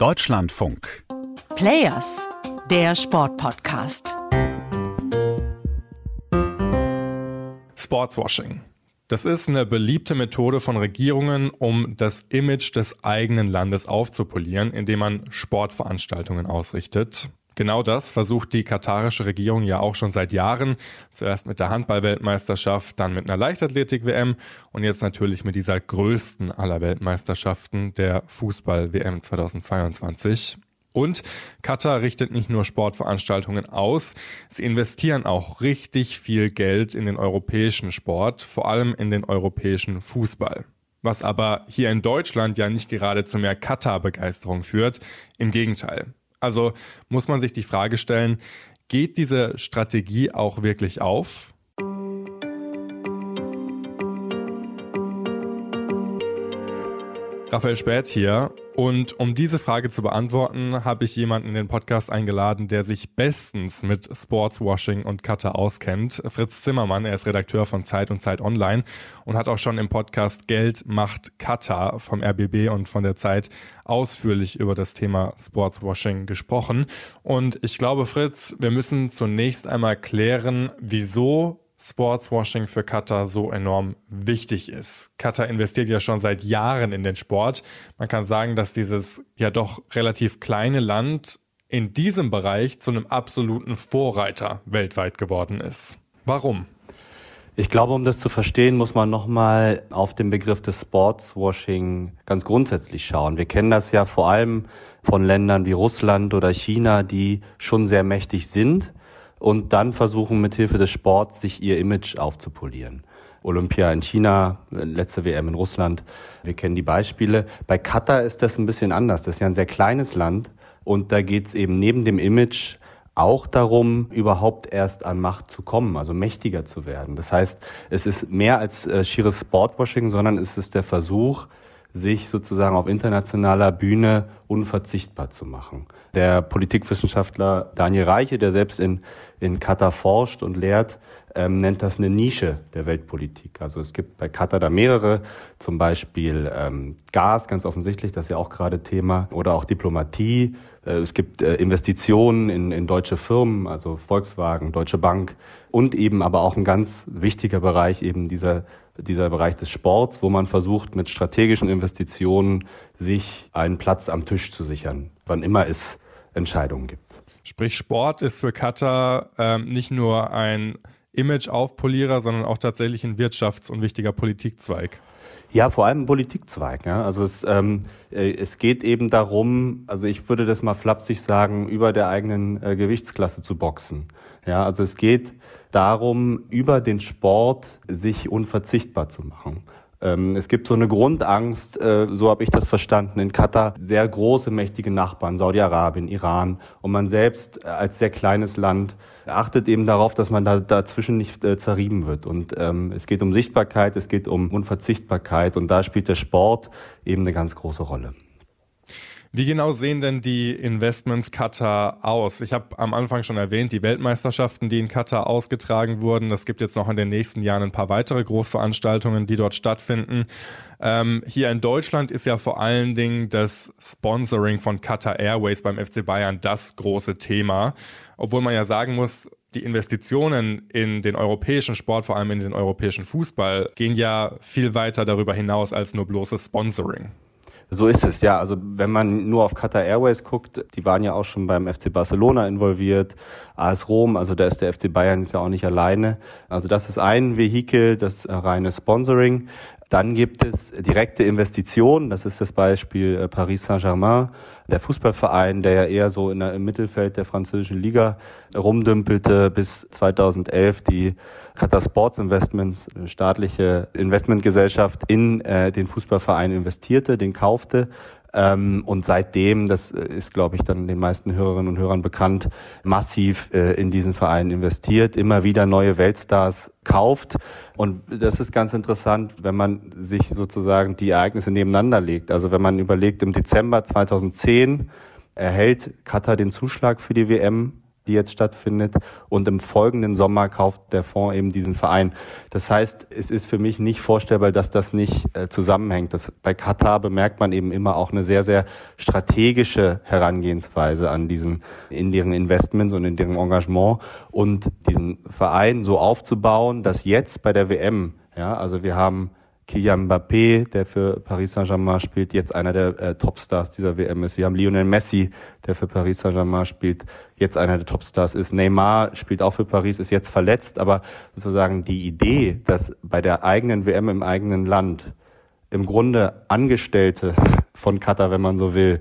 Deutschlandfunk. Players, der Sportpodcast. Sportswashing. Das ist eine beliebte Methode von Regierungen, um das Image des eigenen Landes aufzupolieren, indem man Sportveranstaltungen ausrichtet. Genau das versucht die katarische Regierung ja auch schon seit Jahren. Zuerst mit der Handball-Weltmeisterschaft, dann mit einer Leichtathletik-WM und jetzt natürlich mit dieser größten aller Weltmeisterschaften, der Fußball-WM 2022. Und Katar richtet nicht nur Sportveranstaltungen aus, sie investieren auch richtig viel Geld in den europäischen Sport, vor allem in den europäischen Fußball. Was aber hier in Deutschland ja nicht gerade zu mehr Katar-Begeisterung führt, im Gegenteil. Also muss man sich die Frage stellen, geht diese Strategie auch wirklich auf? Raphael Spät hier. Und um diese Frage zu beantworten, habe ich jemanden in den Podcast eingeladen, der sich bestens mit Sportswashing und Cutter auskennt. Fritz Zimmermann, er ist Redakteur von Zeit und Zeit Online und hat auch schon im Podcast Geld macht Cutter vom RBB und von der Zeit ausführlich über das Thema Sportswashing gesprochen. Und ich glaube, Fritz, wir müssen zunächst einmal klären, wieso Sportswashing für Qatar so enorm wichtig ist. Qatar investiert ja schon seit Jahren in den Sport. Man kann sagen, dass dieses ja doch relativ kleine Land in diesem Bereich zu einem absoluten Vorreiter weltweit geworden ist. Warum? Ich glaube, um das zu verstehen, muss man nochmal auf den Begriff des Sportswashing ganz grundsätzlich schauen. Wir kennen das ja vor allem von Ländern wie Russland oder China, die schon sehr mächtig sind und dann versuchen mit Hilfe des Sports sich ihr Image aufzupolieren. Olympia in China, letzte WM in Russland. Wir kennen die Beispiele. Bei Katar ist das ein bisschen anders. Das ist ja ein sehr kleines Land und da geht es eben neben dem Image auch darum, überhaupt erst an Macht zu kommen, also mächtiger zu werden. Das heißt, es ist mehr als äh, schieres Sportwashing, sondern es ist der Versuch, sich sozusagen auf internationaler Bühne unverzichtbar zu machen. Der Politikwissenschaftler Daniel Reiche, der selbst in, in Katar forscht und lehrt, ähm, nennt das eine Nische der Weltpolitik. Also es gibt bei Katar da mehrere, zum Beispiel ähm, Gas, ganz offensichtlich, das ist ja auch gerade Thema, oder auch Diplomatie. Äh, es gibt äh, Investitionen in, in deutsche Firmen, also Volkswagen, Deutsche Bank und eben aber auch ein ganz wichtiger Bereich eben dieser dieser Bereich des Sports, wo man versucht, mit strategischen Investitionen sich einen Platz am Tisch zu sichern, wann immer es Entscheidungen gibt. Sprich, Sport ist für Katar ähm, nicht nur ein Image-Aufpolierer, sondern auch tatsächlich ein Wirtschafts- und wichtiger Politikzweig. Ja, vor allem Politikzweig. Ja. Also es, ähm, äh, es geht eben darum, also ich würde das mal flapsig sagen, über der eigenen äh, Gewichtsklasse zu boxen. Ja, also es geht darum, über den Sport sich unverzichtbar zu machen. Ähm, es gibt so eine Grundangst, äh, so habe ich das verstanden, in Katar sehr große, mächtige Nachbarn, Saudi-Arabien, Iran. Und man selbst als sehr kleines Land achtet eben darauf, dass man da dazwischen nicht äh, zerrieben wird. Und ähm, es geht um Sichtbarkeit, es geht um Unverzichtbarkeit. Und da spielt der Sport eben eine ganz große Rolle. Wie genau sehen denn die Investments Katar aus? Ich habe am Anfang schon erwähnt, die Weltmeisterschaften, die in Katar ausgetragen wurden. Es gibt jetzt noch in den nächsten Jahren ein paar weitere Großveranstaltungen, die dort stattfinden. Ähm, hier in Deutschland ist ja vor allen Dingen das Sponsoring von Qatar Airways beim FC Bayern das große Thema. Obwohl man ja sagen muss, die Investitionen in den europäischen Sport, vor allem in den europäischen Fußball, gehen ja viel weiter darüber hinaus als nur bloßes Sponsoring. So ist es, ja. Also wenn man nur auf Qatar Airways guckt, die waren ja auch schon beim FC Barcelona involviert, AS Rom, also da ist der FC Bayern ist ja auch nicht alleine. Also das ist ein Vehikel, das reine Sponsoring. Dann gibt es direkte Investitionen, das ist das Beispiel äh, Paris Saint-Germain, der Fußballverein, der ja eher so der, im Mittelfeld der französischen Liga rumdümpelte bis 2011 die Qatar Sports Investments, staatliche Investmentgesellschaft, in äh, den Fußballverein investierte, den kaufte ähm, und seitdem, das ist, glaube ich, dann den meisten Hörerinnen und Hörern bekannt, massiv äh, in diesen Verein investiert, immer wieder neue Weltstars kauft. Und das ist ganz interessant, wenn man sich sozusagen die Ereignisse nebeneinander legt. Also wenn man überlegt, im Dezember 2010 erhält Katar den Zuschlag für die WM die jetzt stattfindet. Und im folgenden Sommer kauft der Fonds eben diesen Verein. Das heißt, es ist für mich nicht vorstellbar, dass das nicht äh, zusammenhängt. Das, bei Katar bemerkt man eben immer auch eine sehr, sehr strategische Herangehensweise an diesen, in deren Investments und in deren Engagement und diesen Verein so aufzubauen, dass jetzt bei der WM, ja, also wir haben Kylian Mbappé, der für Paris Saint-Germain spielt, jetzt einer der äh, Topstars dieser WM ist. Wir haben Lionel Messi, der für Paris Saint-Germain spielt, jetzt einer der Topstars ist. Neymar spielt auch für Paris, ist jetzt verletzt, aber sozusagen die Idee, dass bei der eigenen WM im eigenen Land im Grunde Angestellte von Katar, wenn man so will,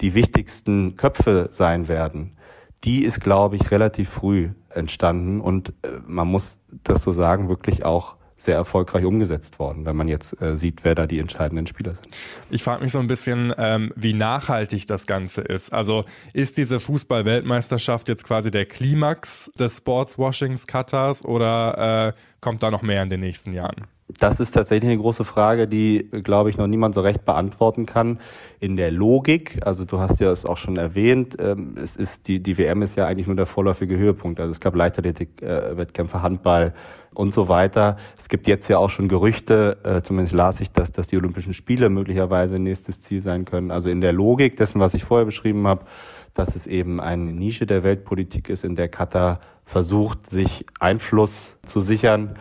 die wichtigsten Köpfe sein werden, die ist, glaube ich, relativ früh entstanden und äh, man muss das so sagen, wirklich auch sehr erfolgreich umgesetzt worden, wenn man jetzt äh, sieht, wer da die entscheidenden Spieler sind. Ich frage mich so ein bisschen, ähm, wie nachhaltig das Ganze ist. Also ist diese Fußball-Weltmeisterschaft jetzt quasi der Klimax des Sportswashings Katars oder äh, kommt da noch mehr in den nächsten Jahren? Das ist tatsächlich eine große Frage, die, glaube ich, noch niemand so recht beantworten kann. In der Logik, also du hast ja es auch schon erwähnt, ähm, es ist die, die WM ist ja eigentlich nur der vorläufige Höhepunkt. Also es gab Leichtathletik-Wettkämpfe, äh, Handball und so weiter. Es gibt jetzt ja auch schon Gerüchte, äh, zumindest las ich, dass, dass die Olympischen Spiele möglicherweise nächstes Ziel sein können. Also in der Logik dessen, was ich vorher beschrieben habe, dass es eben eine Nische der Weltpolitik ist, in der Katar versucht, sich Einfluss zu sichern,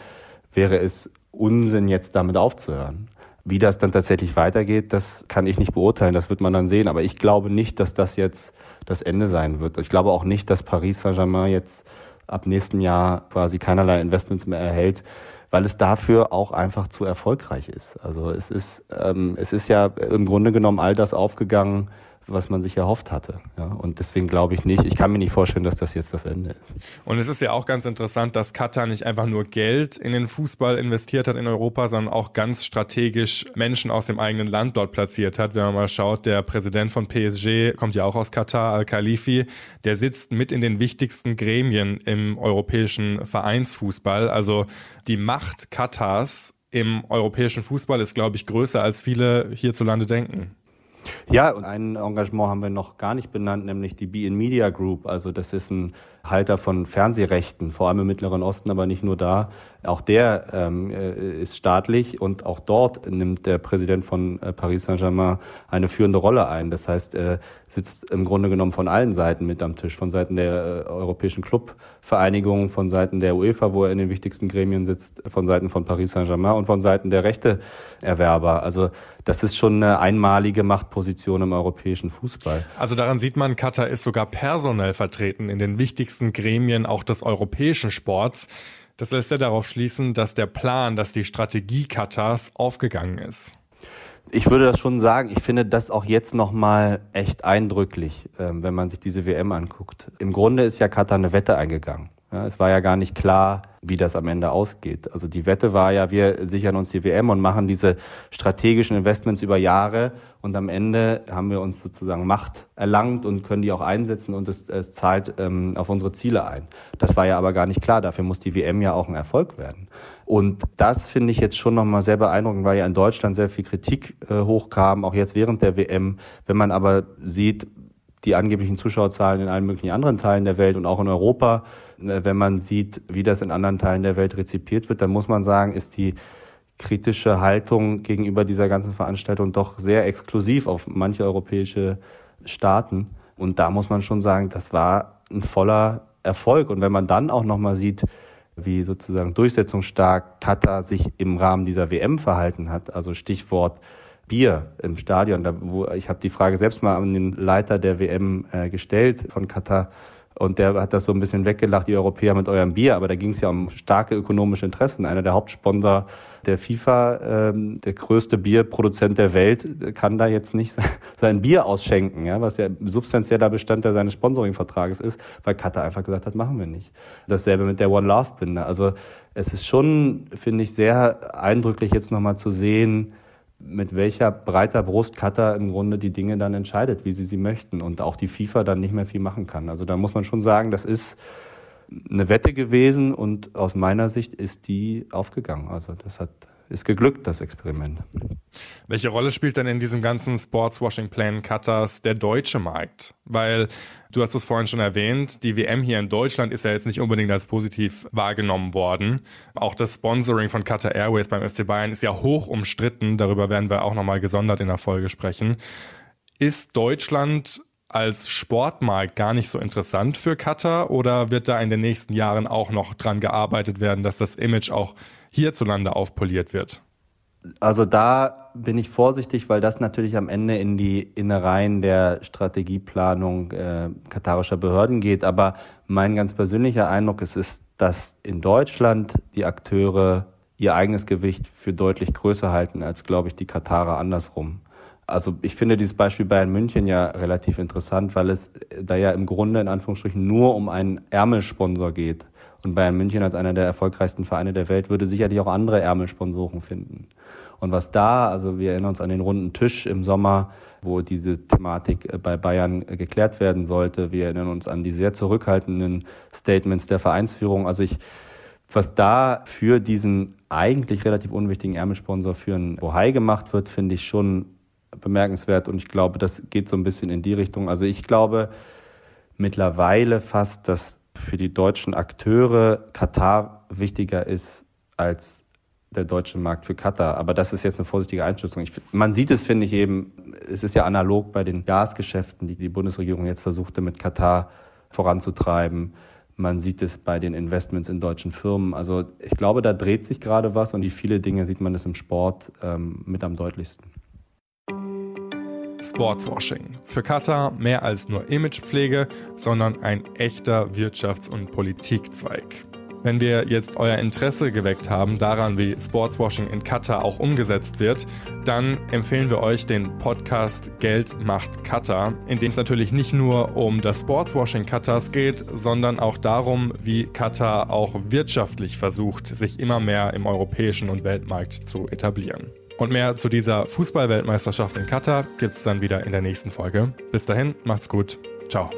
wäre es Unsinn, jetzt damit aufzuhören. Wie das dann tatsächlich weitergeht, das kann ich nicht beurteilen, das wird man dann sehen. Aber ich glaube nicht, dass das jetzt das Ende sein wird. Ich glaube auch nicht, dass Paris Saint-Germain jetzt ab nächstem Jahr quasi keinerlei Investments mehr erhält, weil es dafür auch einfach zu erfolgreich ist. Also es ist, ähm, es ist ja im Grunde genommen all das aufgegangen, was man sich erhofft hatte. Ja, und deswegen glaube ich nicht, ich kann mir nicht vorstellen, dass das jetzt das Ende ist. Und es ist ja auch ganz interessant, dass Katar nicht einfach nur Geld in den Fußball investiert hat in Europa, sondern auch ganz strategisch Menschen aus dem eigenen Land dort platziert hat. Wenn man mal schaut, der Präsident von PSG kommt ja auch aus Katar, Al-Khalifi, der sitzt mit in den wichtigsten Gremien im europäischen Vereinsfußball. Also die Macht Katars im europäischen Fußball ist, glaube ich, größer als viele hierzulande denken. Ja, und ein Engagement haben wir noch gar nicht benannt, nämlich die Be in Media Group. Also das ist ein Halter von Fernsehrechten, vor allem im Mittleren Osten, aber nicht nur da. Auch der ähm, äh, ist staatlich und auch dort nimmt der Präsident von äh, Paris Saint-Germain eine führende Rolle ein. Das heißt, er sitzt im Grunde genommen von allen Seiten mit am Tisch, von Seiten der äh, Europäischen Clubvereinigung, von Seiten der UEFA, wo er in den wichtigsten Gremien sitzt, von Seiten von Paris Saint-Germain und von Seiten der Rechteerwerber. Also das ist schon eine einmalige Machtposition im europäischen Fußball. Also daran sieht man, Katar ist sogar personell vertreten in den wichtigsten Gremien auch des europäischen Sports. Das lässt ja darauf schließen, dass der Plan, dass die Strategie Katars aufgegangen ist. Ich würde das schon sagen. Ich finde das auch jetzt nochmal echt eindrücklich, ähm, wenn man sich diese WM anguckt. Im Grunde ist ja Katar eine Wette eingegangen. Ja, es war ja gar nicht klar, wie das am Ende ausgeht. Also die Wette war ja, wir sichern uns die WM und machen diese strategischen Investments über Jahre und am Ende haben wir uns sozusagen Macht erlangt und können die auch einsetzen und es, es zahlt ähm, auf unsere Ziele ein. Das war ja aber gar nicht klar. Dafür muss die WM ja auch ein Erfolg werden. Und das finde ich jetzt schon nochmal sehr beeindruckend, weil ja in Deutschland sehr viel Kritik äh, hochkam, auch jetzt während der WM. Wenn man aber sieht, die angeblichen Zuschauerzahlen in allen möglichen anderen Teilen der Welt und auch in Europa, äh, wenn man sieht, wie das in anderen Teilen der Welt rezipiert wird, dann muss man sagen, ist die kritische Haltung gegenüber dieser ganzen Veranstaltung doch sehr exklusiv auf manche europäische Staaten. Und da muss man schon sagen, das war ein voller Erfolg. Und wenn man dann auch nochmal sieht, wie sozusagen durchsetzungsstark Katar sich im Rahmen dieser WM verhalten hat, also Stichwort Bier im Stadion. Da, wo, ich habe die Frage selbst mal an den Leiter der WM äh, gestellt von Katar und der hat das so ein bisschen weggelacht, ihr Europäer mit eurem Bier, aber da ging es ja um starke ökonomische Interessen. Einer der Hauptsponsor der FIFA, ähm, der größte Bierproduzent der Welt, kann da jetzt nicht sein Bier ausschenken, ja, was ja substanzieller Bestandteil seines Sponsoringvertrages ist, weil Katar einfach gesagt hat, machen wir nicht. Dasselbe mit der One Love Binde. Also es ist schon, finde ich, sehr eindrücklich jetzt nochmal zu sehen, mit welcher breiter Brust Katar im Grunde die Dinge dann entscheidet, wie sie sie möchten und auch die FIFA dann nicht mehr viel machen kann. Also da muss man schon sagen, das ist eine Wette gewesen und aus meiner Sicht ist die aufgegangen. Also das hat ist geglückt, das Experiment. Welche Rolle spielt denn in diesem ganzen Sportswashing-Plan Katars der deutsche Markt? Weil du hast es vorhin schon erwähnt, die WM hier in Deutschland ist ja jetzt nicht unbedingt als positiv wahrgenommen worden. Auch das Sponsoring von Qatar Airways beim FC Bayern ist ja hoch umstritten. Darüber werden wir auch nochmal gesondert in der Folge sprechen. Ist Deutschland als Sportmarkt gar nicht so interessant für Qatar oder wird da in den nächsten Jahren auch noch dran gearbeitet werden, dass das Image auch hierzulande aufpoliert wird? Also da bin ich vorsichtig, weil das natürlich am Ende in die Innereien der Strategieplanung äh, katarischer Behörden geht. Aber mein ganz persönlicher Eindruck ist, ist, dass in Deutschland die Akteure ihr eigenes Gewicht für deutlich größer halten als, glaube ich, die Katarer andersrum. Also ich finde dieses Beispiel Bayern München ja relativ interessant, weil es da ja im Grunde in Anführungsstrichen nur um einen Ärmelsponsor geht. Und Bayern München als einer der erfolgreichsten Vereine der Welt würde sicherlich auch andere Ärmelsponsoren finden. Und was da, also wir erinnern uns an den runden Tisch im Sommer, wo diese Thematik äh, bei Bayern äh, geklärt werden sollte. Wir erinnern uns an die sehr zurückhaltenden Statements der Vereinsführung. Also ich, was da für diesen eigentlich relativ unwichtigen Ärmelsponsor für einen Bohai gemacht wird, finde ich schon bemerkenswert und ich glaube, das geht so ein bisschen in die Richtung. Also ich glaube mittlerweile fast, dass für die deutschen Akteure Katar wichtiger ist als der deutsche Markt für Katar. Aber das ist jetzt eine vorsichtige Einschätzung. Ich, man sieht es, finde ich eben, es ist ja analog bei den Gasgeschäften, die die Bundesregierung jetzt versuchte mit Katar voranzutreiben. Man sieht es bei den Investments in deutschen Firmen. Also ich glaube, da dreht sich gerade was und wie viele Dinge sieht man das im Sport ähm, mit am deutlichsten. Sportswashing. Für Katar mehr als nur Imagepflege, sondern ein echter Wirtschafts- und Politikzweig. Wenn wir jetzt euer Interesse geweckt haben daran, wie Sportswashing in Katar auch umgesetzt wird, dann empfehlen wir euch den Podcast Geld macht Katar, in dem es natürlich nicht nur um das Sportswashing Katars geht, sondern auch darum, wie Katar auch wirtschaftlich versucht, sich immer mehr im europäischen und Weltmarkt zu etablieren. Und mehr zu dieser Fußballweltmeisterschaft in Katar gibt es dann wieder in der nächsten Folge. Bis dahin, macht's gut. Ciao.